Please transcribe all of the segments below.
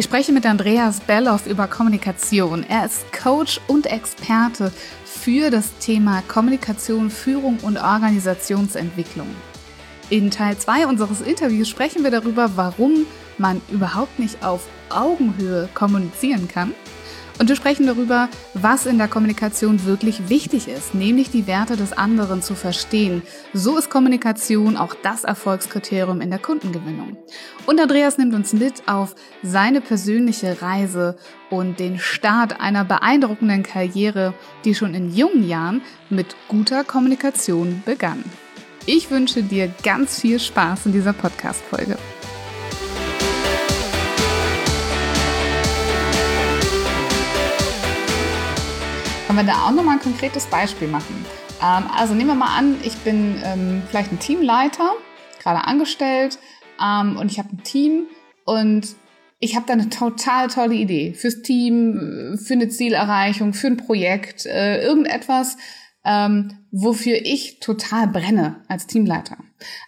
Ich spreche mit Andreas Belloff über Kommunikation. Er ist Coach und Experte für das Thema Kommunikation, Führung und Organisationsentwicklung. In Teil 2 unseres Interviews sprechen wir darüber, warum man überhaupt nicht auf Augenhöhe kommunizieren kann und wir sprechen darüber, was in der Kommunikation wirklich wichtig ist, nämlich die Werte des anderen zu verstehen. So ist Kommunikation auch das Erfolgskriterium in der Kundengewinnung. Und Andreas nimmt uns mit auf seine persönliche Reise und den Start einer beeindruckenden Karriere, die schon in jungen Jahren mit guter Kommunikation begann. Ich wünsche dir ganz viel Spaß in dieser Podcast-Folge. Wir da auch nochmal ein konkretes Beispiel machen? Ähm, also nehmen wir mal an, ich bin ähm, vielleicht ein Teamleiter, gerade angestellt ähm, und ich habe ein Team und ich habe da eine total tolle Idee fürs Team, für eine Zielerreichung, für ein Projekt, äh, irgendetwas, ähm, wofür ich total brenne als Teamleiter.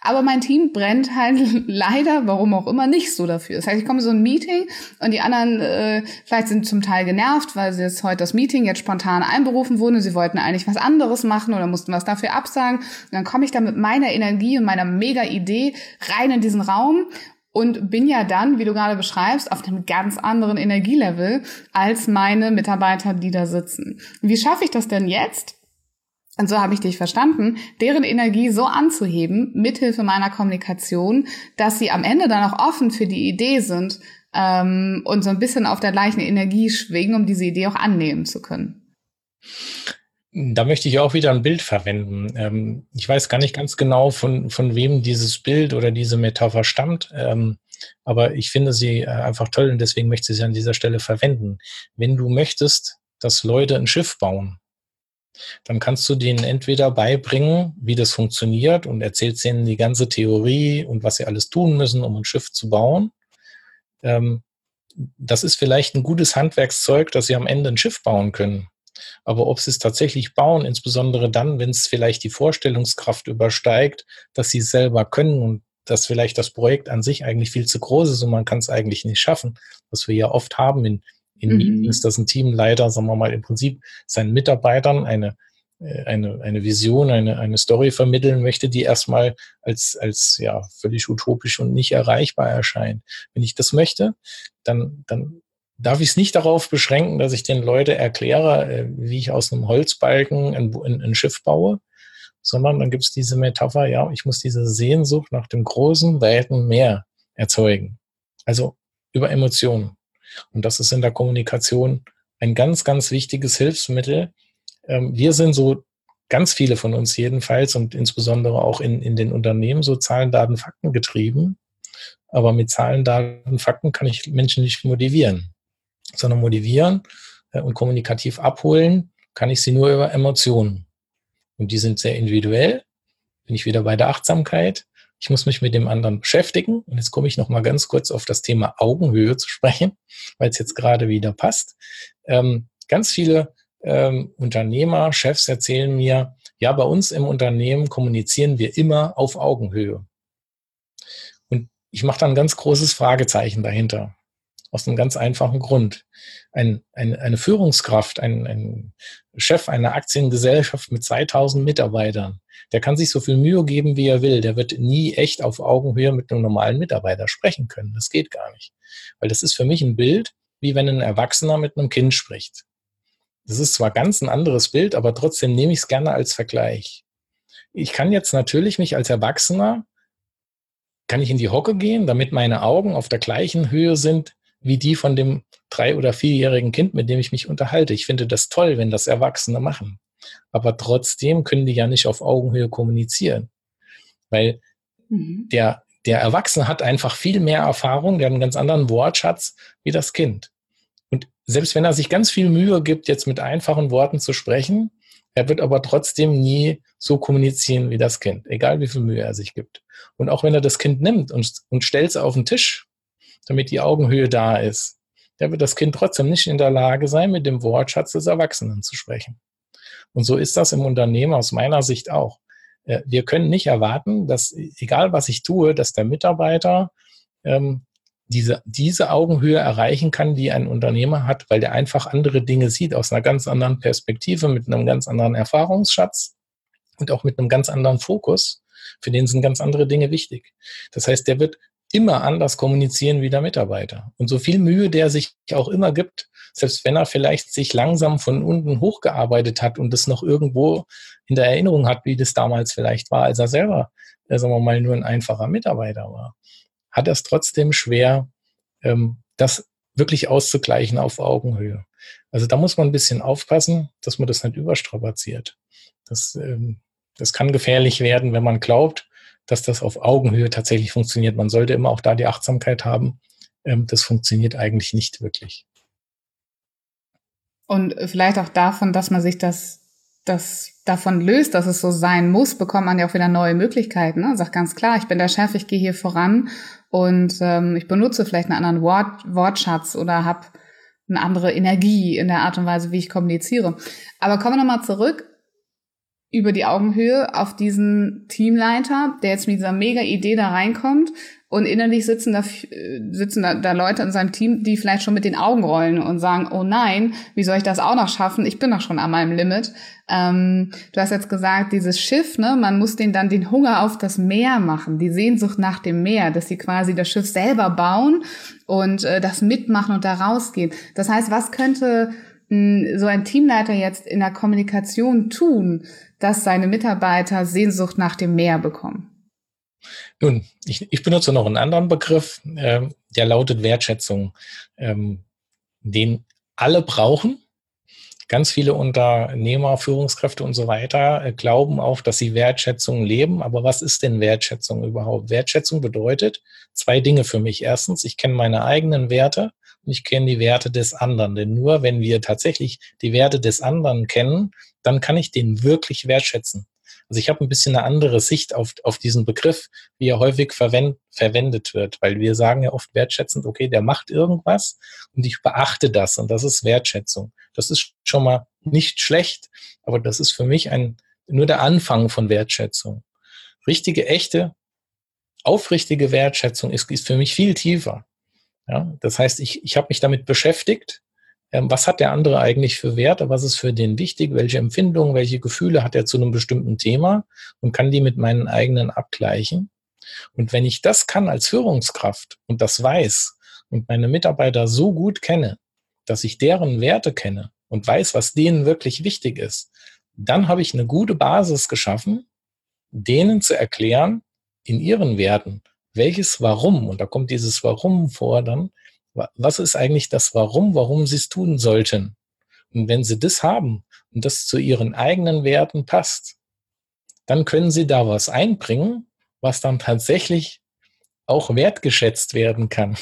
Aber mein Team brennt halt leider, warum auch immer, nicht so dafür. Das heißt, ich komme so ein Meeting und die anderen äh, vielleicht sind zum Teil genervt, weil sie jetzt heute das Meeting jetzt spontan einberufen wurden. Sie wollten eigentlich was anderes machen oder mussten was dafür absagen. Und dann komme ich da mit meiner Energie und meiner mega Idee rein in diesen Raum und bin ja dann, wie du gerade beschreibst, auf einem ganz anderen Energielevel als meine Mitarbeiter, die da sitzen. Wie schaffe ich das denn jetzt? Und so habe ich dich verstanden, deren Energie so anzuheben, mithilfe meiner Kommunikation, dass sie am Ende dann auch offen für die Idee sind ähm, und so ein bisschen auf der gleichen Energie schwingen, um diese Idee auch annehmen zu können. Da möchte ich auch wieder ein Bild verwenden. Ähm, ich weiß gar nicht ganz genau, von, von wem dieses Bild oder diese Metapher stammt, ähm, aber ich finde sie äh, einfach toll und deswegen möchte ich sie an dieser Stelle verwenden. Wenn du möchtest, dass Leute ein Schiff bauen, dann kannst du denen entweder beibringen, wie das funktioniert und erzählst ihnen die ganze Theorie und was sie alles tun müssen, um ein Schiff zu bauen. Ähm, das ist vielleicht ein gutes Handwerkszeug, dass sie am Ende ein Schiff bauen können. Aber ob sie es tatsächlich bauen, insbesondere dann, wenn es vielleicht die Vorstellungskraft übersteigt, dass sie es selber können und dass vielleicht das Projekt an sich eigentlich viel zu groß ist und man kann es eigentlich nicht schaffen, was wir ja oft haben in in mhm. Meetings, dass ein Teamleiter, sagen wir mal, im Prinzip seinen Mitarbeitern eine, äh, eine, eine Vision, eine, eine Story vermitteln möchte, die erstmal als, als ja, völlig utopisch und nicht erreichbar erscheint. Wenn ich das möchte, dann, dann darf ich es nicht darauf beschränken, dass ich den Leuten erkläre, äh, wie ich aus einem Holzbalken ein, ein, ein Schiff baue, sondern dann gibt es diese Metapher, ja, ich muss diese Sehnsucht nach dem großen, weiten Meer erzeugen. Also über Emotionen. Und das ist in der Kommunikation ein ganz, ganz wichtiges Hilfsmittel. Ähm, wir sind so ganz viele von uns jedenfalls und insbesondere auch in, in den Unternehmen so Zahlen, Daten, Fakten getrieben. Aber mit Zahlen, Daten, Fakten kann ich Menschen nicht motivieren, sondern motivieren äh, und kommunikativ abholen kann ich sie nur über Emotionen. Und die sind sehr individuell. Bin ich wieder bei der Achtsamkeit. Ich muss mich mit dem anderen beschäftigen. Und jetzt komme ich noch mal ganz kurz auf das Thema Augenhöhe zu sprechen, weil es jetzt gerade wieder passt. Ähm, ganz viele ähm, Unternehmer, Chefs erzählen mir, ja, bei uns im Unternehmen kommunizieren wir immer auf Augenhöhe. Und ich mache da ein ganz großes Fragezeichen dahinter. Aus einem ganz einfachen Grund. Ein, ein, eine Führungskraft, ein, ein Chef einer Aktiengesellschaft mit 2000 Mitarbeitern, der kann sich so viel Mühe geben, wie er will. Der wird nie echt auf Augenhöhe mit einem normalen Mitarbeiter sprechen können. Das geht gar nicht. Weil das ist für mich ein Bild, wie wenn ein Erwachsener mit einem Kind spricht. Das ist zwar ganz ein anderes Bild, aber trotzdem nehme ich es gerne als Vergleich. Ich kann jetzt natürlich mich als Erwachsener, kann ich in die Hocke gehen, damit meine Augen auf der gleichen Höhe sind wie die von dem drei- oder vierjährigen Kind, mit dem ich mich unterhalte. Ich finde das toll, wenn das Erwachsene machen. Aber trotzdem können die ja nicht auf Augenhöhe kommunizieren. Weil mhm. der, der Erwachsene hat einfach viel mehr Erfahrung, der hat einen ganz anderen Wortschatz wie das Kind. Und selbst wenn er sich ganz viel Mühe gibt, jetzt mit einfachen Worten zu sprechen, er wird aber trotzdem nie so kommunizieren wie das Kind, egal wie viel Mühe er sich gibt. Und auch wenn er das Kind nimmt und, und stellt es auf den Tisch, damit die Augenhöhe da ist, dann wird das Kind trotzdem nicht in der Lage sein, mit dem Wortschatz des Erwachsenen zu sprechen. Und so ist das im Unternehmen aus meiner Sicht auch. Äh, wir können nicht erwarten, dass, egal was ich tue, dass der Mitarbeiter ähm, diese, diese Augenhöhe erreichen kann, die ein Unternehmer hat, weil der einfach andere Dinge sieht aus einer ganz anderen Perspektive, mit einem ganz anderen Erfahrungsschatz und auch mit einem ganz anderen Fokus. Für den sind ganz andere Dinge wichtig. Das heißt, der wird immer anders kommunizieren wie der Mitarbeiter. Und so viel Mühe der sich auch immer gibt, selbst wenn er vielleicht sich langsam von unten hochgearbeitet hat und das noch irgendwo in der Erinnerung hat, wie das damals vielleicht war, als er selber, äh, sagen wir mal, nur ein einfacher Mitarbeiter war hat er es trotzdem schwer, ähm, das wirklich auszugleichen auf Augenhöhe. Also da muss man ein bisschen aufpassen, dass man das nicht überstrapaziert. Das, ähm, das kann gefährlich werden, wenn man glaubt, dass das auf Augenhöhe tatsächlich funktioniert. Man sollte immer auch da die Achtsamkeit haben. Ähm, das funktioniert eigentlich nicht wirklich. Und vielleicht auch davon, dass man sich das das davon löst, dass es so sein muss, bekommt man ja auch wieder neue Möglichkeiten. Ne? Sag ganz klar, ich bin der Chef, ich gehe hier voran und ähm, ich benutze vielleicht einen anderen Wort, Wortschatz oder habe eine andere Energie in der Art und Weise, wie ich kommuniziere. Aber kommen wir nochmal zurück über die Augenhöhe auf diesen Teamleiter, der jetzt mit dieser mega Idee da reinkommt und innerlich sitzen da, sitzen da, da Leute in seinem Team, die vielleicht schon mit den Augen rollen und sagen, oh nein, wie soll ich das auch noch schaffen? Ich bin doch schon an meinem Limit. Ähm, du hast jetzt gesagt, dieses Schiff, ne, man muss denen dann den Hunger auf das Meer machen, die Sehnsucht nach dem Meer, dass sie quasi das Schiff selber bauen und äh, das mitmachen und da rausgehen. Das heißt, was könnte mh, so ein Teamleiter jetzt in der Kommunikation tun, dass seine Mitarbeiter Sehnsucht nach dem Meer bekommen? Nun, ich, ich benutze noch einen anderen Begriff, äh, der lautet Wertschätzung, ähm, den alle brauchen. Ganz viele Unternehmer, Führungskräfte und so weiter äh, glauben auch, dass sie Wertschätzung leben. Aber was ist denn Wertschätzung überhaupt? Wertschätzung bedeutet zwei Dinge für mich. Erstens, ich kenne meine eigenen Werte und ich kenne die Werte des anderen. Denn nur wenn wir tatsächlich die Werte des anderen kennen, dann kann ich den wirklich wertschätzen. Also ich habe ein bisschen eine andere Sicht auf, auf diesen Begriff, wie er häufig verwend, verwendet wird, weil wir sagen ja oft wertschätzend, okay, der macht irgendwas und ich beachte das und das ist Wertschätzung. Das ist schon mal nicht schlecht, aber das ist für mich ein, nur der Anfang von Wertschätzung. Richtige, echte, aufrichtige Wertschätzung ist, ist für mich viel tiefer. Ja, das heißt, ich, ich habe mich damit beschäftigt, ähm, was hat der andere eigentlich für Werte, was ist für den wichtig, welche Empfindungen, welche Gefühle hat er zu einem bestimmten Thema? Und kann die mit meinen eigenen abgleichen. Und wenn ich das kann als Führungskraft und das weiß und meine Mitarbeiter so gut kenne, dass ich deren Werte kenne und weiß, was denen wirklich wichtig ist, dann habe ich eine gute Basis geschaffen, denen zu erklären, in ihren Werten, welches Warum, und da kommt dieses Warum vor dann, was ist eigentlich das Warum, warum sie es tun sollten? Und wenn sie das haben und das zu ihren eigenen Werten passt, dann können sie da was einbringen, was dann tatsächlich auch wertgeschätzt werden kann.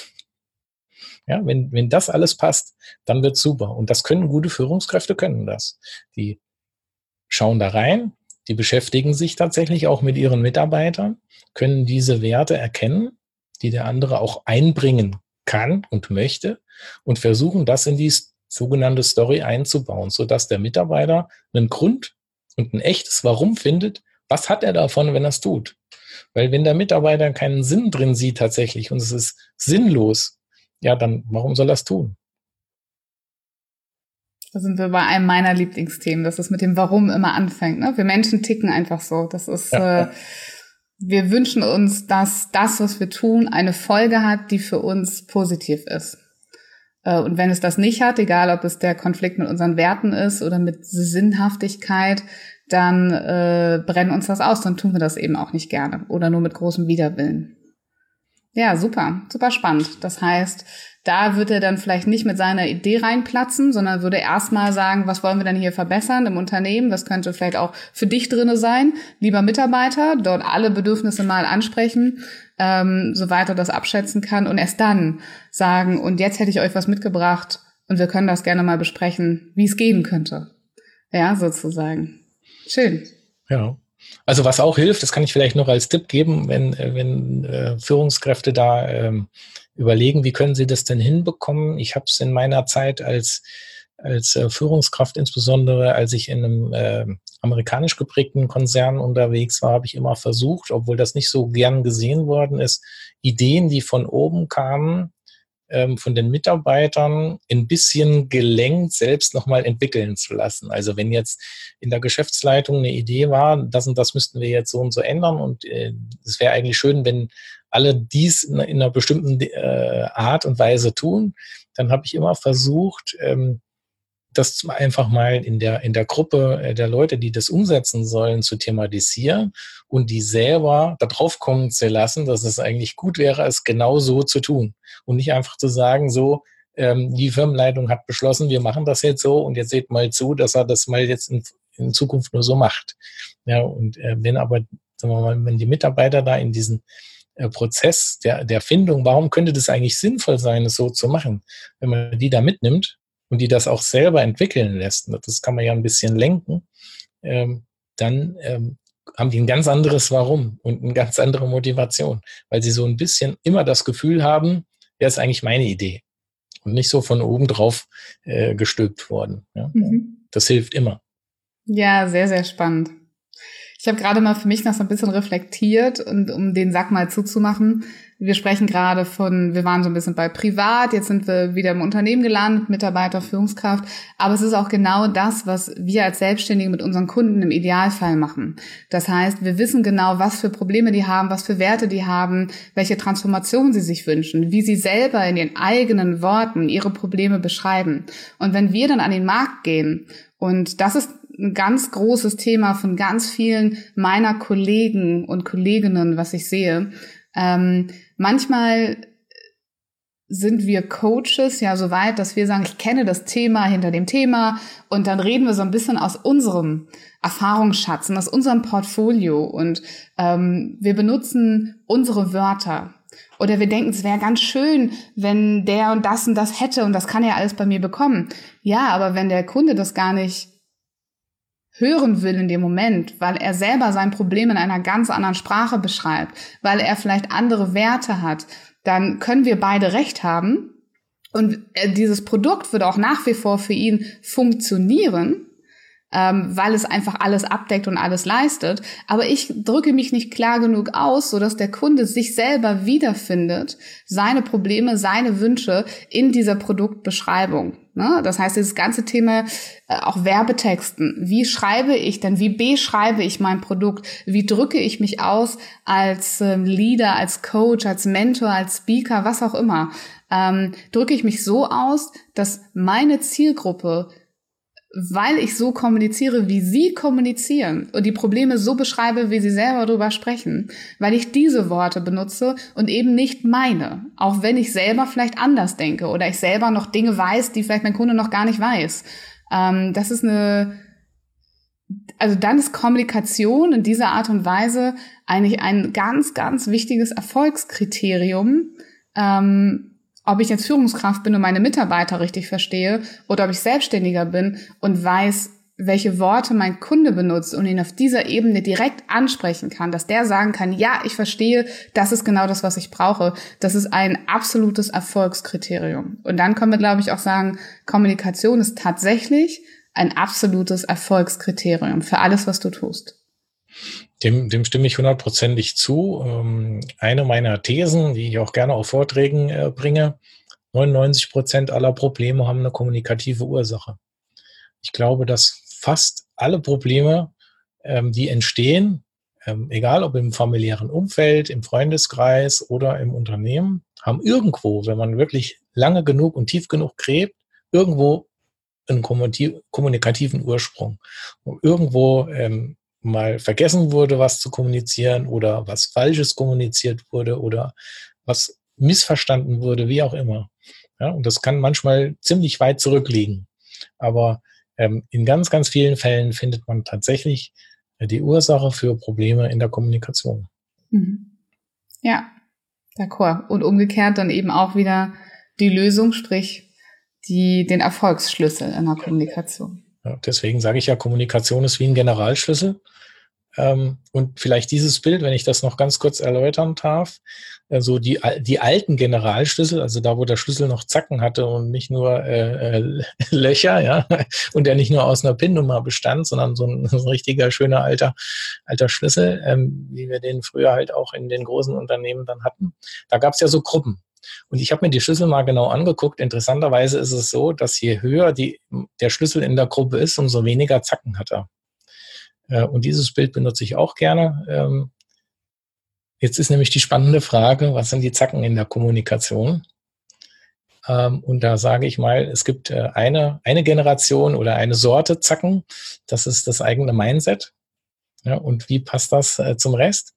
Ja, wenn, wenn das alles passt, dann wird super. Und das können gute Führungskräfte können das. Die schauen da rein, die beschäftigen sich tatsächlich auch mit ihren Mitarbeitern, können diese Werte erkennen, die der andere auch einbringen kann und möchte und versuchen, das in die sogenannte Story einzubauen, sodass der Mitarbeiter einen Grund und ein echtes Warum findet, was hat er davon, wenn er es tut. Weil wenn der Mitarbeiter keinen Sinn drin sieht tatsächlich und es ist sinnlos, ja, dann warum soll er es tun? Da sind wir bei einem meiner Lieblingsthemen, dass es mit dem Warum immer anfängt. Ne? Wir Menschen ticken einfach so. Das ist ja. äh, wir wünschen uns, dass das, was wir tun, eine Folge hat, die für uns positiv ist. Äh, und wenn es das nicht hat, egal ob es der Konflikt mit unseren Werten ist oder mit Sinnhaftigkeit, dann äh, brennen uns das aus, dann tun wir das eben auch nicht gerne oder nur mit großem Widerwillen. Ja, super, super spannend. Das heißt, da wird er dann vielleicht nicht mit seiner Idee reinplatzen, sondern würde erstmal sagen, was wollen wir denn hier verbessern im Unternehmen? Was könnte vielleicht auch für dich drinne sein? Lieber Mitarbeiter, dort alle Bedürfnisse mal ansprechen, ähm, soweit er das abschätzen kann und erst dann sagen, und jetzt hätte ich euch was mitgebracht, und wir können das gerne mal besprechen, wie es gehen könnte. Ja, sozusagen. Schön. Ja. Also was auch hilft, das kann ich vielleicht noch als Tipp geben, wenn, äh, wenn äh, Führungskräfte da ähm, überlegen, wie können sie das denn hinbekommen. Ich habe es in meiner Zeit als, als äh, Führungskraft, insbesondere als ich in einem äh, amerikanisch geprägten Konzern unterwegs war, habe ich immer versucht, obwohl das nicht so gern gesehen worden ist, Ideen, die von oben kamen, ähm, von den Mitarbeitern ein bisschen gelenkt selbst nochmal entwickeln zu lassen. Also wenn jetzt in der Geschäftsleitung eine Idee war, das und das müssten wir jetzt so und so ändern und äh, es wäre eigentlich schön, wenn alle dies in, in einer bestimmten äh, Art und Weise tun, dann habe ich immer versucht, ähm, das einfach mal in der, in der Gruppe äh, der Leute, die das umsetzen sollen, zu thematisieren und die selber darauf kommen zu lassen, dass es eigentlich gut wäre, es genau so zu tun. Und nicht einfach zu sagen, so, ähm, die Firmenleitung hat beschlossen, wir machen das jetzt so und jetzt seht mal zu, dass er das mal jetzt in, in Zukunft nur so macht. Ja, und äh, wenn aber, sagen wir mal, wenn die Mitarbeiter da in diesen äh, Prozess der, der Findung, warum könnte das eigentlich sinnvoll sein, es so zu machen, wenn man die da mitnimmt, und die das auch selber entwickeln lässt, das kann man ja ein bisschen lenken, ähm, dann ähm, haben die ein ganz anderes Warum und eine ganz andere Motivation, weil sie so ein bisschen immer das Gefühl haben, ja, ist eigentlich meine Idee und nicht so von oben drauf äh, gestülpt worden. Ja? Mhm. Das hilft immer. Ja, sehr, sehr spannend. Ich habe gerade mal für mich noch so ein bisschen reflektiert und um den Sack mal zuzumachen. Wir sprechen gerade von, wir waren so ein bisschen bei privat, jetzt sind wir wieder im Unternehmen gelandet, Mitarbeiter, Führungskraft. Aber es ist auch genau das, was wir als Selbstständige mit unseren Kunden im Idealfall machen. Das heißt, wir wissen genau, was für Probleme die haben, was für Werte die haben, welche Transformation sie sich wünschen, wie sie selber in ihren eigenen Worten ihre Probleme beschreiben. Und wenn wir dann an den Markt gehen und das ist ein ganz großes Thema von ganz vielen meiner Kollegen und Kolleginnen, was ich sehe. Ähm, manchmal sind wir Coaches ja so weit, dass wir sagen, ich kenne das Thema hinter dem Thema und dann reden wir so ein bisschen aus unserem Erfahrungsschatz und aus unserem Portfolio und ähm, wir benutzen unsere Wörter. Oder wir denken, es wäre ganz schön, wenn der und das und das hätte und das kann er alles bei mir bekommen. Ja, aber wenn der Kunde das gar nicht hören will in dem Moment, weil er selber sein Problem in einer ganz anderen Sprache beschreibt, weil er vielleicht andere Werte hat, dann können wir beide recht haben. Und äh, dieses Produkt würde auch nach wie vor für ihn funktionieren, ähm, weil es einfach alles abdeckt und alles leistet. Aber ich drücke mich nicht klar genug aus, sodass der Kunde sich selber wiederfindet, seine Probleme, seine Wünsche in dieser Produktbeschreibung. Ne? Das heißt, dieses ganze Thema äh, auch Werbetexten. Wie schreibe ich denn? Wie beschreibe ich mein Produkt? Wie drücke ich mich aus als ähm, Leader, als Coach, als Mentor, als Speaker, was auch immer? Ähm, drücke ich mich so aus, dass meine Zielgruppe weil ich so kommuniziere, wie sie kommunizieren und die Probleme so beschreibe, wie sie selber darüber sprechen, weil ich diese Worte benutze und eben nicht meine, auch wenn ich selber vielleicht anders denke oder ich selber noch Dinge weiß, die vielleicht mein Kunde noch gar nicht weiß. Ähm, das ist eine, also dann ist Kommunikation in dieser Art und Weise eigentlich ein ganz, ganz wichtiges Erfolgskriterium, ähm, ob ich jetzt Führungskraft bin und meine Mitarbeiter richtig verstehe oder ob ich Selbstständiger bin und weiß, welche Worte mein Kunde benutzt und ihn auf dieser Ebene direkt ansprechen kann, dass der sagen kann, ja, ich verstehe, das ist genau das, was ich brauche. Das ist ein absolutes Erfolgskriterium. Und dann können wir, glaube ich, auch sagen, Kommunikation ist tatsächlich ein absolutes Erfolgskriterium für alles, was du tust. Dem, dem stimme ich hundertprozentig zu. Ähm, eine meiner Thesen, die ich auch gerne auf Vorträgen äh, bringe, 99 Prozent aller Probleme haben eine kommunikative Ursache. Ich glaube, dass fast alle Probleme, ähm, die entstehen, ähm, egal ob im familiären Umfeld, im Freundeskreis oder im Unternehmen, haben irgendwo, wenn man wirklich lange genug und tief genug gräbt, irgendwo einen kommunikativen Ursprung. Und irgendwo mal vergessen wurde, was zu kommunizieren oder was Falsches kommuniziert wurde oder was missverstanden wurde, wie auch immer. Ja, und das kann manchmal ziemlich weit zurückliegen. Aber ähm, in ganz, ganz vielen Fällen findet man tatsächlich äh, die Ursache für Probleme in der Kommunikation. Mhm. Ja, d'accord. Und umgekehrt dann eben auch wieder die Lösung, sprich die, den Erfolgsschlüssel in der Kommunikation. Ja, deswegen sage ich ja, Kommunikation ist wie ein Generalschlüssel. Ähm, und vielleicht dieses Bild, wenn ich das noch ganz kurz erläutern darf, also die, die alten Generalschlüssel, also da, wo der Schlüssel noch Zacken hatte und nicht nur äh, äh Löcher, ja, und der nicht nur aus einer PIN-Nummer bestand, sondern so ein, so ein, richtiger, schöner alter, alter Schlüssel, ähm, wie wir den früher halt auch in den großen Unternehmen dann hatten. Da gab es ja so Gruppen. Und ich habe mir die Schlüssel mal genau angeguckt. Interessanterweise ist es so, dass je höher die, der Schlüssel in der Gruppe ist, umso weniger Zacken hat er. Äh, und dieses Bild benutze ich auch gerne. Ähm, jetzt ist nämlich die spannende Frage, was sind die Zacken in der Kommunikation? Ähm, und da sage ich mal, es gibt äh, eine, eine Generation oder eine Sorte Zacken. Das ist das eigene Mindset. Ja, und wie passt das äh, zum Rest?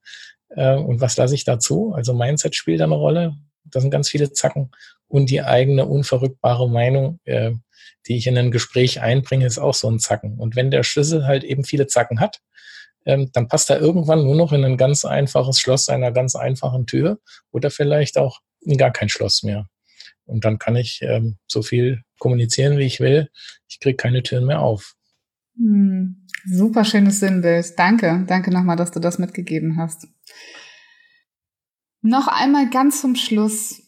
und was lasse ich dazu? Also Mindset spielt eine Rolle. Da sind ganz viele Zacken. Und die eigene unverrückbare Meinung, die ich in ein Gespräch einbringe, ist auch so ein Zacken. Und wenn der Schlüssel halt eben viele Zacken hat, ähm, dann passt er irgendwann nur noch in ein ganz einfaches Schloss einer ganz einfachen Tür oder vielleicht auch in gar kein Schloss mehr. Und dann kann ich ähm, so viel kommunizieren, wie ich will. Ich kriege keine Türen mehr auf. Hm, super schönes Sinnbild. Danke. Danke nochmal, dass du das mitgegeben hast. Noch einmal ganz zum Schluss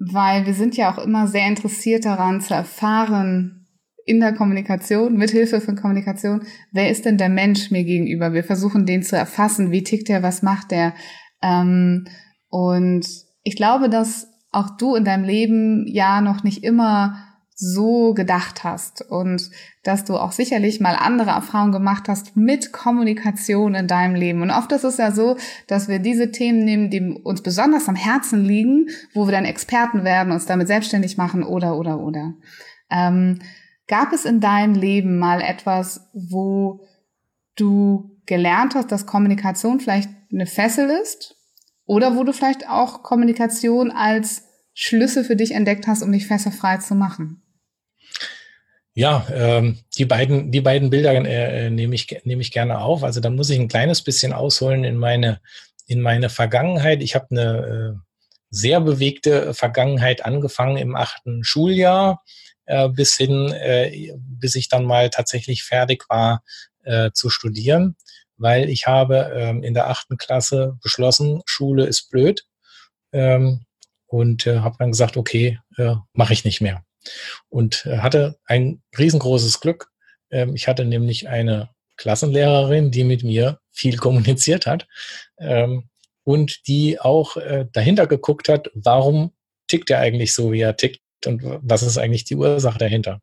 weil wir sind ja auch immer sehr interessiert daran zu erfahren in der Kommunikation, mit Hilfe von Kommunikation, wer ist denn der Mensch mir gegenüber? Wir versuchen den zu erfassen, wie tickt er, was macht er? Ähm, und ich glaube, dass auch du in deinem Leben ja noch nicht immer so gedacht hast und dass du auch sicherlich mal andere Erfahrungen gemacht hast mit Kommunikation in deinem Leben. Und oft ist es ja so, dass wir diese Themen nehmen, die uns besonders am Herzen liegen, wo wir dann Experten werden, uns damit selbstständig machen oder, oder, oder. Ähm, gab es in deinem Leben mal etwas, wo du gelernt hast, dass Kommunikation vielleicht eine Fessel ist? Oder wo du vielleicht auch Kommunikation als Schlüssel für dich entdeckt hast, um dich fesselfrei zu machen? Ja, ähm, die beiden, die beiden Bilder äh, äh, nehme ich, nehme ich gerne auf. Also da muss ich ein kleines bisschen ausholen in meine, in meine Vergangenheit. Ich habe eine äh, sehr bewegte Vergangenheit angefangen im achten Schuljahr äh, bis hin, äh, bis ich dann mal tatsächlich fertig war äh, zu studieren, weil ich habe ähm, in der achten Klasse beschlossen, Schule ist blöd ähm, und äh, habe dann gesagt, okay, äh, mache ich nicht mehr und äh, hatte ein riesengroßes Glück. Ähm, ich hatte nämlich eine Klassenlehrerin, die mit mir viel kommuniziert hat ähm, und die auch äh, dahinter geguckt hat, warum tickt er eigentlich so, wie er tickt und was ist eigentlich die Ursache dahinter.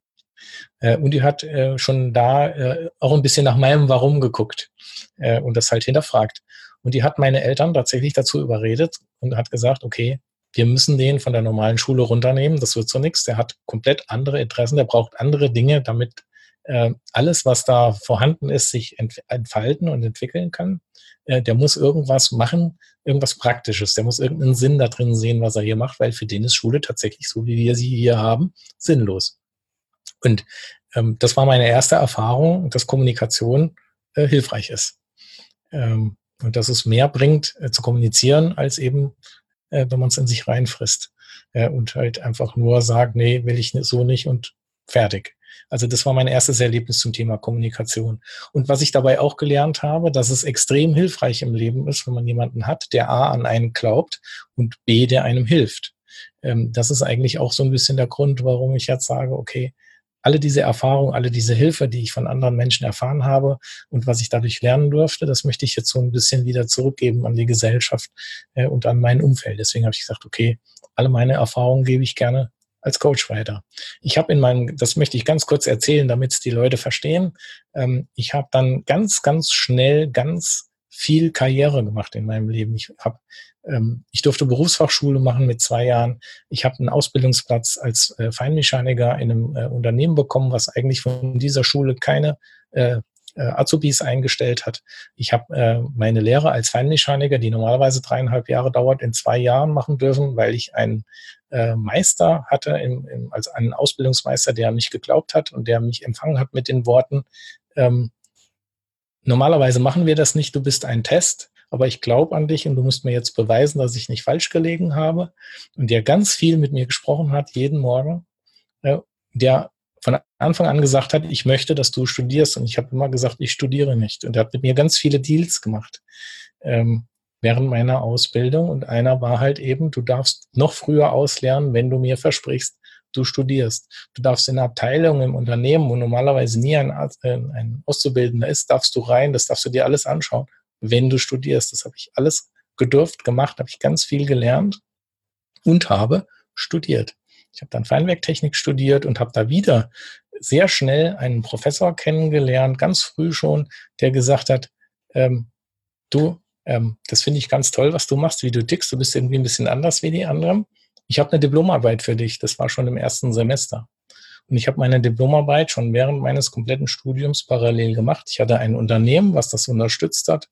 Äh, und die hat schon da auch ein bisschen nach meinem Warum geguckt und das halt hinterfragt. Und die hat meine Eltern tatsächlich dazu überredet und hat gesagt, okay, wir müssen den von der normalen Schule runternehmen, das wird so nichts. Der hat komplett andere Interessen, der braucht andere Dinge, damit äh, alles, was da vorhanden ist, sich ent entfalten und entwickeln kann. Äh, der muss irgendwas machen, irgendwas Praktisches. Der muss irgendeinen Sinn da drin sehen, was er hier macht, weil für den ist Schule tatsächlich so, wie wir sie hier haben, sinnlos. Und ähm, das war meine erste Erfahrung, dass Kommunikation äh, hilfreich ist. Ähm, und dass es mehr bringt, äh, zu kommunizieren, als eben äh, wenn man es in sich reinfrisst äh, und halt einfach nur sagt, nee, will ich so nicht und fertig. Also das war mein erstes Erlebnis zum Thema Kommunikation. Und was ich dabei auch gelernt habe, dass es extrem hilfreich im Leben ist, wenn man jemanden hat, der A an einen glaubt und B, der einem hilft. Ähm, das ist eigentlich auch so ein bisschen der Grund, warum ich jetzt sage, okay, alle diese Erfahrungen, alle diese Hilfe, die ich von anderen Menschen erfahren habe und was ich dadurch lernen durfte, das möchte ich jetzt so ein bisschen wieder zurückgeben an die Gesellschaft äh, und an mein Umfeld. Deswegen habe ich gesagt, okay, alle meine Erfahrungen gebe ich gerne als Coach weiter. Ich habe in meinem, das möchte ich ganz kurz erzählen, damit es die Leute verstehen. Ähm, ich habe dann ganz, ganz schnell, ganz viel Karriere gemacht in meinem Leben. Ich habe ähm, ich durfte Berufsfachschule machen mit zwei Jahren. Ich habe einen Ausbildungsplatz als äh, Feinmechaniker in einem äh, Unternehmen bekommen, was eigentlich von dieser Schule keine äh, äh Azubis eingestellt hat. Ich habe äh, meine Lehre als Feinmechaniker, die normalerweise dreieinhalb Jahre dauert, in zwei Jahren machen dürfen, weil ich einen äh, Meister hatte, im, im, als einen Ausbildungsmeister, der an mich geglaubt hat und der mich empfangen hat mit den Worten, ähm, normalerweise machen wir das nicht, du bist ein Test aber ich glaube an dich und du musst mir jetzt beweisen, dass ich nicht falsch gelegen habe. Und der ganz viel mit mir gesprochen hat, jeden Morgen. der von Anfang an gesagt hat, ich möchte, dass du studierst. Und ich habe immer gesagt, ich studiere nicht. Und er hat mit mir ganz viele Deals gemacht ähm, während meiner Ausbildung. Und einer war halt eben, du darfst noch früher auslernen, wenn du mir versprichst, du studierst. Du darfst in einer Abteilung im Unternehmen, wo normalerweise nie ein, äh, ein Auszubildender ist, darfst du rein, das darfst du dir alles anschauen, wenn du studierst. Das habe ich alles gedurft, gemacht, habe ich ganz viel gelernt und habe studiert. Ich habe dann Feinwerktechnik studiert und habe da wieder sehr schnell einen Professor kennengelernt, ganz früh schon, der gesagt hat, ähm, du, ähm, das finde ich ganz toll, was du machst, wie du tickst, du bist irgendwie ein bisschen anders wie die anderen. Ich habe eine Diplomarbeit für dich, das war schon im ersten Semester. Und ich habe meine Diplomarbeit schon während meines kompletten Studiums parallel gemacht. Ich hatte ein Unternehmen, was das unterstützt hat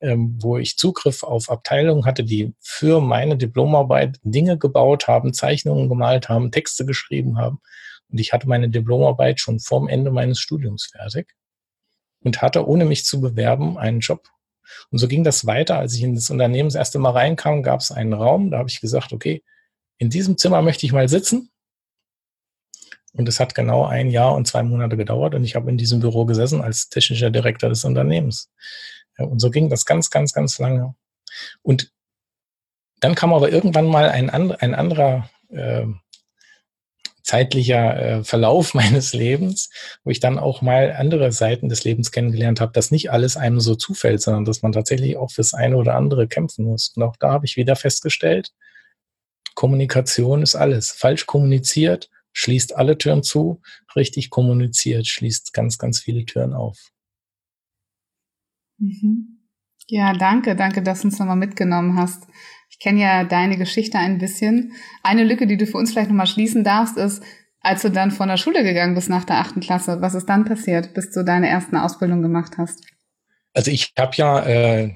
ähm, wo ich Zugriff auf Abteilungen hatte, die für meine Diplomarbeit Dinge gebaut haben, Zeichnungen gemalt haben, Texte geschrieben haben. Und ich hatte meine Diplomarbeit schon vorm Ende meines Studiums fertig und hatte, ohne mich zu bewerben, einen Job. Und so ging das weiter. Als ich in das Unternehmen das erste Mal reinkam, gab es einen Raum. Da habe ich gesagt, okay, in diesem Zimmer möchte ich mal sitzen. Und es hat genau ein Jahr und zwei Monate gedauert. Und ich habe in diesem Büro gesessen als technischer Direktor des Unternehmens. Ja, und so ging das ganz, ganz, ganz lange. Und dann kam aber irgendwann mal ein, and, ein anderer äh, zeitlicher äh, Verlauf meines Lebens, wo ich dann auch mal andere Seiten des Lebens kennengelernt habe, dass nicht alles einem so zufällt, sondern dass man tatsächlich auch fürs eine oder andere kämpfen muss. Und auch da habe ich wieder festgestellt, Kommunikation ist alles. Falsch kommuniziert schließt alle Türen zu, richtig kommuniziert schließt ganz, ganz viele Türen auf. Mhm. Ja, danke, danke, dass du uns nochmal mitgenommen hast. Ich kenne ja deine Geschichte ein bisschen. Eine Lücke, die du für uns vielleicht nochmal schließen darfst, ist, als du dann von der Schule gegangen bist nach der achten Klasse, was ist dann passiert, bis du deine ersten Ausbildung gemacht hast? Also ich habe ja äh,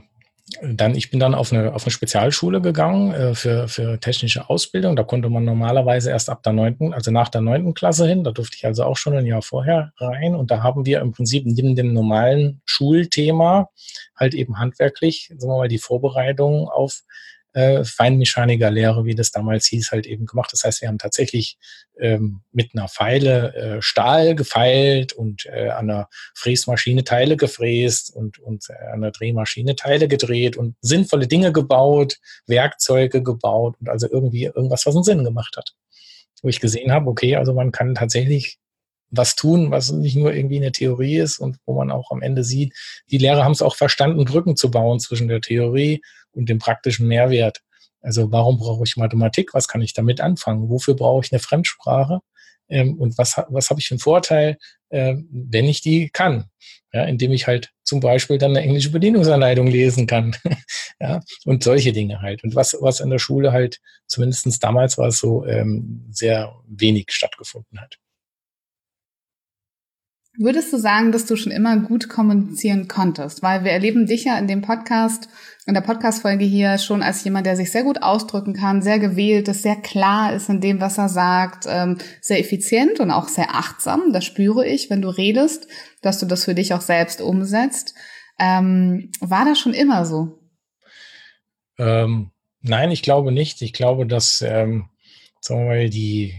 dann, ich bin dann auf eine, auf eine Spezialschule gegangen äh, für, für technische Ausbildung. Da konnte man normalerweise erst ab der neunten, also nach der neunten Klasse hin. Da durfte ich also auch schon ein Jahr vorher rein. Und da haben wir im Prinzip neben dem normalen Schulthema halt eben handwerklich, sagen wir mal, die Vorbereitung auf äh, Feinmechanikerlehre, wie das damals hieß, halt eben gemacht. Das heißt, wir haben tatsächlich ähm, mit einer Pfeile äh, Stahl gefeilt und äh, an einer Fräsmaschine Teile gefräst und, und äh, an einer Drehmaschine Teile gedreht und sinnvolle Dinge gebaut, Werkzeuge gebaut und also irgendwie irgendwas, was einen Sinn gemacht hat. Wo ich gesehen habe, okay, also man kann tatsächlich was tun, was nicht nur irgendwie eine Theorie ist und wo man auch am Ende sieht, die Lehrer haben es auch verstanden, Brücken zu bauen zwischen der Theorie und dem praktischen Mehrwert. Also warum brauche ich Mathematik? Was kann ich damit anfangen? Wofür brauche ich eine Fremdsprache? Ähm, und was, was habe ich für einen Vorteil, äh, wenn ich die kann? Ja, indem ich halt zum Beispiel dann eine englische Bedienungsanleitung lesen kann. ja, und solche Dinge halt. Und was, was in der Schule halt, zumindestens damals war es so, ähm, sehr wenig stattgefunden hat. Würdest du sagen, dass du schon immer gut kommunizieren konntest? Weil wir erleben dich ja in dem Podcast, in der Podcast-Folge hier schon als jemand, der sich sehr gut ausdrücken kann, sehr gewählt ist, sehr klar ist in dem, was er sagt, ähm, sehr effizient und auch sehr achtsam. Das spüre ich, wenn du redest, dass du das für dich auch selbst umsetzt. Ähm, war das schon immer so? Ähm, nein, ich glaube nicht. Ich glaube, dass ähm, sagen wir mal, die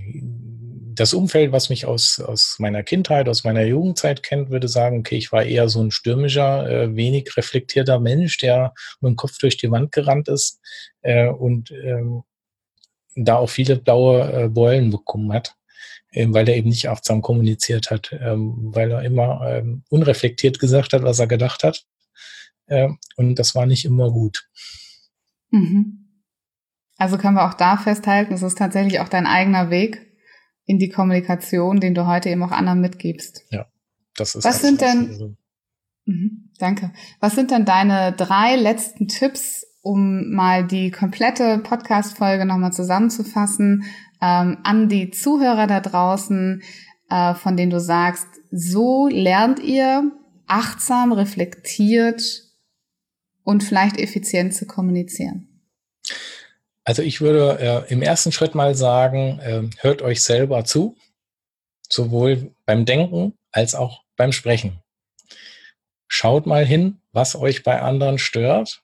das Umfeld, was mich aus, aus meiner Kindheit, aus meiner Jugendzeit kennt, würde sagen, okay, ich war eher so ein stürmischer, äh, wenig reflektierter Mensch, der mit dem Kopf durch die Wand gerannt ist äh, und ähm, da auch viele blaue äh, Beulen bekommen hat, ähm, weil er eben nicht achtsam kommuniziert hat, ähm, weil er immer ähm, unreflektiert gesagt hat, was er gedacht hat. Äh, und das war nicht immer gut. Mhm. Also können wir auch da festhalten, es ist tatsächlich auch dein eigener Weg, in die Kommunikation, den du heute eben auch anderen mitgibst. Ja, das ist. Was sind denn? Mhm, danke. Was sind denn deine drei letzten Tipps, um mal die komplette Podcast-Folge nochmal zusammenzufassen, ähm, an die Zuhörer da draußen, äh, von denen du sagst, so lernt ihr achtsam, reflektiert und vielleicht effizient zu kommunizieren? Also ich würde äh, im ersten Schritt mal sagen, äh, hört euch selber zu, sowohl beim Denken als auch beim Sprechen. Schaut mal hin, was euch bei anderen stört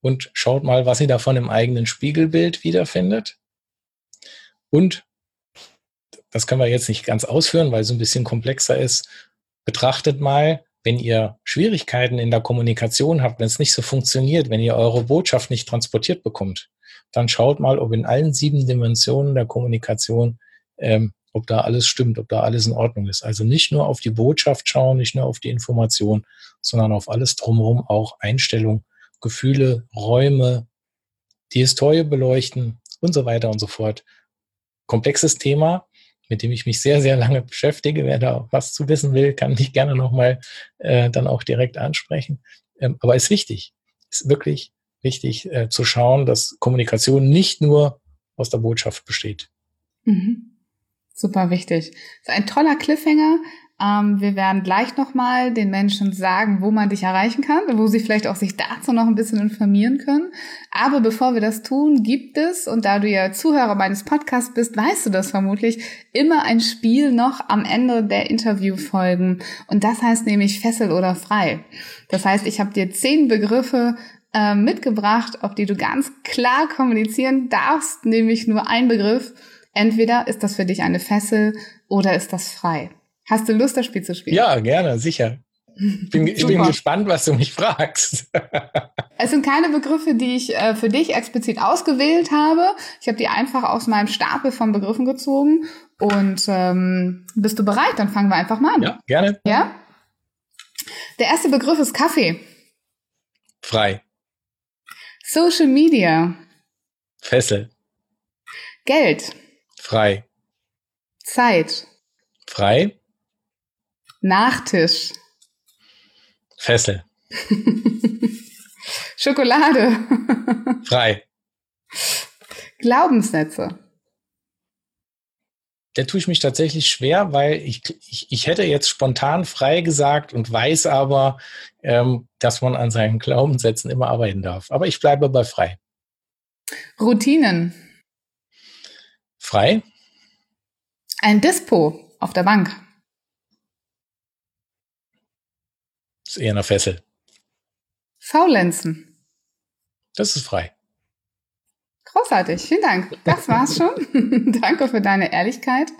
und schaut mal, was ihr davon im eigenen Spiegelbild wiederfindet. Und das können wir jetzt nicht ganz ausführen, weil es ein bisschen komplexer ist. Betrachtet mal, wenn ihr Schwierigkeiten in der Kommunikation habt, wenn es nicht so funktioniert, wenn ihr eure Botschaft nicht transportiert bekommt, dann schaut mal, ob in allen sieben Dimensionen der Kommunikation, ähm, ob da alles stimmt, ob da alles in Ordnung ist. Also nicht nur auf die Botschaft schauen, nicht nur auf die Information, sondern auf alles drumherum, auch Einstellung, Gefühle, Räume, die Historie beleuchten und so weiter und so fort. Komplexes Thema, mit dem ich mich sehr, sehr lange beschäftige. Wer da was zu wissen will, kann mich gerne nochmal äh, dann auch direkt ansprechen. Ähm, aber ist wichtig, ist wirklich wichtig äh, zu schauen, dass Kommunikation nicht nur aus der Botschaft besteht. Mhm. Super wichtig. Das ist ein toller Cliffhanger. Ähm, wir werden gleich nochmal den Menschen sagen, wo man dich erreichen kann, wo sie vielleicht auch sich dazu noch ein bisschen informieren können. Aber bevor wir das tun, gibt es, und da du ja Zuhörer meines Podcasts bist, weißt du das vermutlich, immer ein Spiel noch am Ende der Interviewfolgen. Und das heißt nämlich Fessel oder Frei. Das heißt, ich habe dir zehn Begriffe äh, mitgebracht, auf die du ganz klar kommunizieren darfst, nämlich nur ein Begriff. Entweder ist das für dich eine Fessel oder ist das frei. Hast du Lust, das Spiel zu spielen? Ja, gerne, sicher. Bin, ich bin gespannt, was du mich fragst. es sind keine Begriffe, die ich äh, für dich explizit ausgewählt habe. Ich habe die einfach aus meinem Stapel von Begriffen gezogen. Und ähm, bist du bereit? Dann fangen wir einfach mal an. Ja, gerne. Ja? Der erste Begriff ist Kaffee. Frei. Social Media. Fessel. Geld. Frei. Zeit. Frei. Nachtisch. Fessel. Schokolade. Frei. Glaubenssätze. Der tue ich mich tatsächlich schwer, weil ich, ich, ich hätte jetzt spontan frei gesagt und weiß aber, ähm, dass man an seinen Glaubenssätzen immer arbeiten darf. Aber ich bleibe bei frei. Routinen. Frei. Ein Dispo auf der Bank. ist eher eine Fessel. Faulenzen. Das ist frei. Großartig, vielen Dank. Das war's schon. Danke für deine Ehrlichkeit.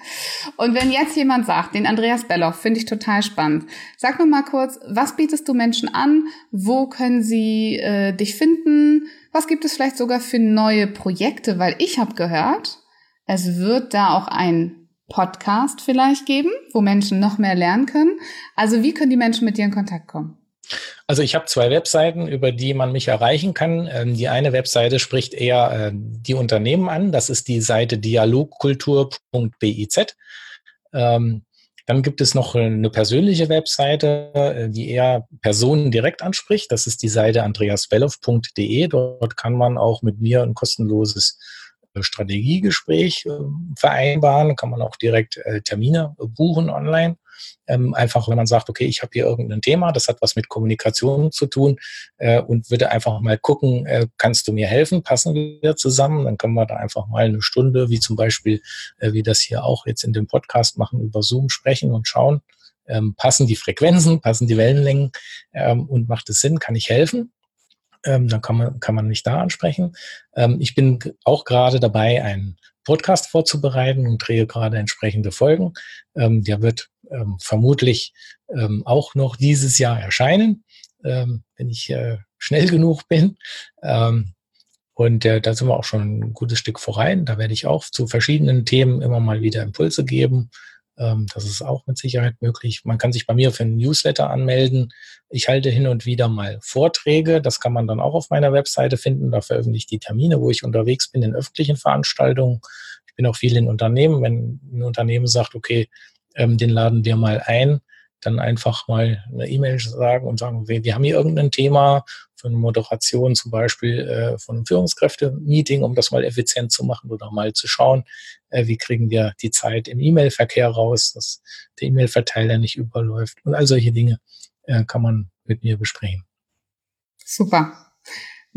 Und wenn jetzt jemand sagt, den Andreas Belloff finde ich total spannend, sag noch mal kurz, was bietest du Menschen an? Wo können sie äh, dich finden? Was gibt es vielleicht sogar für neue Projekte? Weil ich habe gehört, es wird da auch ein Podcast vielleicht geben, wo Menschen noch mehr lernen können. Also wie können die Menschen mit dir in Kontakt kommen? Also ich habe zwei Webseiten, über die man mich erreichen kann. Ähm, die eine Webseite spricht eher äh, die Unternehmen an. Das ist die Seite dialogkultur.biz. Ähm, dann gibt es noch eine persönliche Webseite, äh, die eher Personen direkt anspricht. Das ist die Seite andreaswellow.de. Dort kann man auch mit mir ein kostenloses Strategiegespräch äh, vereinbaren, kann man auch direkt äh, Termine buchen online. Ähm, einfach, wenn man sagt, okay, ich habe hier irgendein Thema, das hat was mit Kommunikation zu tun äh, und würde einfach mal gucken, äh, kannst du mir helfen, passen wir zusammen, dann können wir da einfach mal eine Stunde, wie zum Beispiel, äh, wie das hier auch jetzt in dem Podcast machen, über Zoom sprechen und schauen, ähm, passen die Frequenzen, passen die Wellenlängen ähm, und macht es Sinn, kann ich helfen? Ähm, dann kann man, kann man mich da ansprechen. Ähm, ich bin auch gerade dabei, einen Podcast vorzubereiten und drehe gerade entsprechende Folgen. Ähm, der wird ähm, vermutlich ähm, auch noch dieses Jahr erscheinen, ähm, wenn ich äh, schnell genug bin. Und äh, da sind wir auch schon ein gutes Stück voran. Da werde ich auch zu verschiedenen Themen immer mal wieder Impulse geben. Ähm, das ist auch mit Sicherheit möglich. Man kann sich bei mir für einen Newsletter anmelden. Ich halte hin und wieder mal Vorträge. Das kann man dann auch auf meiner Webseite finden. Da veröffentliche ich die Termine, wo ich unterwegs bin in öffentlichen Veranstaltungen. Ich bin auch viel in Unternehmen. Wenn ein Unternehmen sagt, okay, ähm, den laden wir mal ein, dann einfach mal eine E-Mail sagen und sagen, wir, wir haben hier irgendein Thema für eine Moderation zum Beispiel äh, von einem Führungskräfte-Meeting, um das mal effizient zu machen oder mal zu schauen, äh, wie kriegen wir die Zeit im E-Mail-Verkehr raus, dass der E-Mail-Verteiler nicht überläuft und all solche Dinge äh, kann man mit mir besprechen. Super.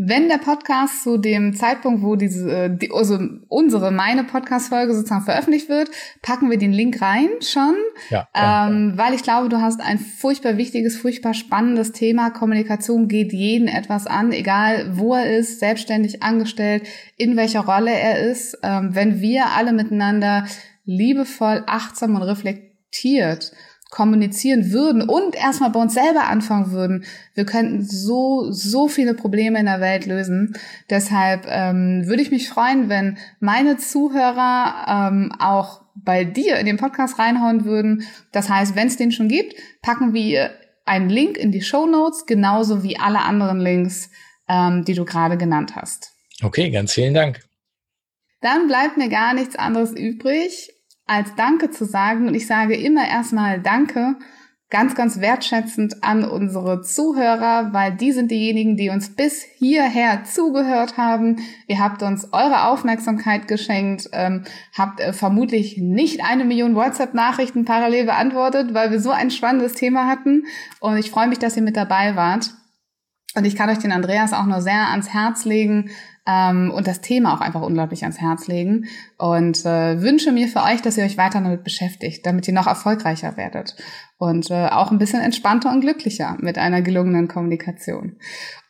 Wenn der Podcast zu dem Zeitpunkt, wo diese, äh, die, also unsere, meine Podcast-Folge sozusagen veröffentlicht wird, packen wir den Link rein schon. Ja, ähm, ja. Weil ich glaube, du hast ein furchtbar wichtiges, furchtbar spannendes Thema. Kommunikation geht jeden etwas an, egal wo er ist, selbstständig, angestellt, in welcher Rolle er ist. Ähm, wenn wir alle miteinander liebevoll, achtsam und reflektiert kommunizieren würden und erstmal bei uns selber anfangen würden, wir könnten so, so viele Probleme in der Welt lösen. Deshalb ähm, würde ich mich freuen, wenn meine Zuhörer ähm, auch bei dir in den Podcast reinhauen würden. Das heißt, wenn es den schon gibt, packen wir einen Link in die Show Notes, genauso wie alle anderen Links, ähm, die du gerade genannt hast. Okay, ganz vielen Dank. Dann bleibt mir gar nichts anderes übrig, als Danke zu sagen. Und ich sage immer erstmal Danke, ganz, ganz wertschätzend an unsere Zuhörer, weil die sind diejenigen, die uns bis hierher zugehört haben. Ihr habt uns eure Aufmerksamkeit geschenkt, ähm, habt äh, vermutlich nicht eine Million WhatsApp-Nachrichten parallel beantwortet, weil wir so ein spannendes Thema hatten. Und ich freue mich, dass ihr mit dabei wart. Und ich kann euch den Andreas auch nur sehr ans Herz legen, ähm, und das Thema auch einfach unglaublich ans Herz legen. Und äh, wünsche mir für euch, dass ihr euch weiter damit beschäftigt, damit ihr noch erfolgreicher werdet. Und äh, auch ein bisschen entspannter und glücklicher mit einer gelungenen Kommunikation.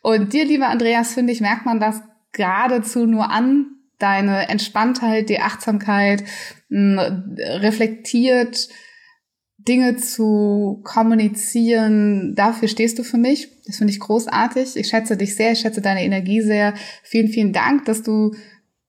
Und dir, lieber Andreas, finde ich, merkt man das geradezu nur an, deine Entspanntheit, die Achtsamkeit, mh, reflektiert, Dinge zu kommunizieren, dafür stehst du für mich. Das finde ich großartig. Ich schätze dich sehr, ich schätze deine Energie sehr. Vielen, vielen Dank, dass du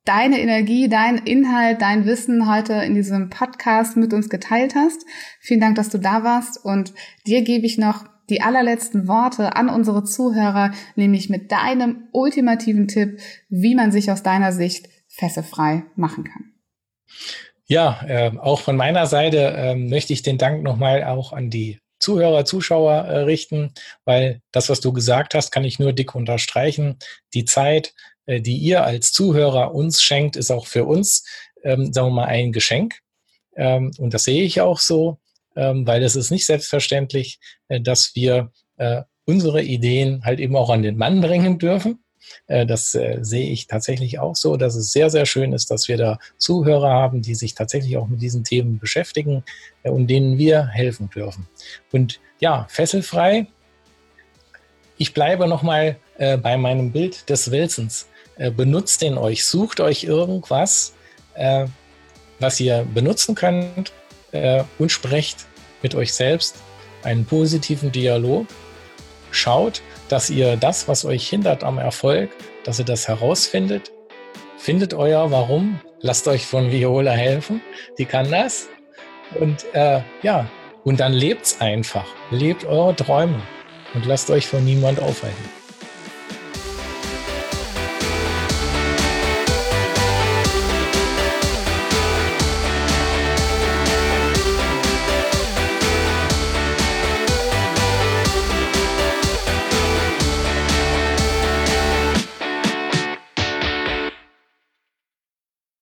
deine Energie, dein Inhalt, dein Wissen heute in diesem Podcast mit uns geteilt hast. Vielen Dank, dass du da warst und dir gebe ich noch die allerletzten Worte an unsere Zuhörer, nämlich mit deinem ultimativen Tipp, wie man sich aus deiner Sicht fesselfrei machen kann. Ja, äh, auch von meiner Seite äh, möchte ich den Dank nochmal auch an die Zuhörer, Zuschauer äh, richten, weil das, was du gesagt hast, kann ich nur dick unterstreichen. Die Zeit, äh, die ihr als Zuhörer uns schenkt, ist auch für uns, ähm, sagen wir mal, ein Geschenk. Ähm, und das sehe ich auch so, ähm, weil es ist nicht selbstverständlich, äh, dass wir äh, unsere Ideen halt eben auch an den Mann bringen dürfen. Äh, das äh, sehe ich tatsächlich auch so, dass es sehr, sehr schön ist, dass wir da Zuhörer haben, die sich tatsächlich auch mit diesen Themen beschäftigen äh, und denen wir helfen dürfen. Und ja, fesselfrei. Ich bleibe nochmal bei meinem Bild des Wilsons. benutzt den euch, sucht euch irgendwas, was ihr benutzen könnt und sprecht mit euch selbst einen positiven Dialog. Schaut, dass ihr das, was euch hindert am Erfolg, dass ihr das herausfindet. Findet euer Warum. Lasst euch von Viola helfen. Die kann das. Und äh, ja, und dann lebt's einfach. Lebt eure Träume und lasst euch von niemand aufhalten.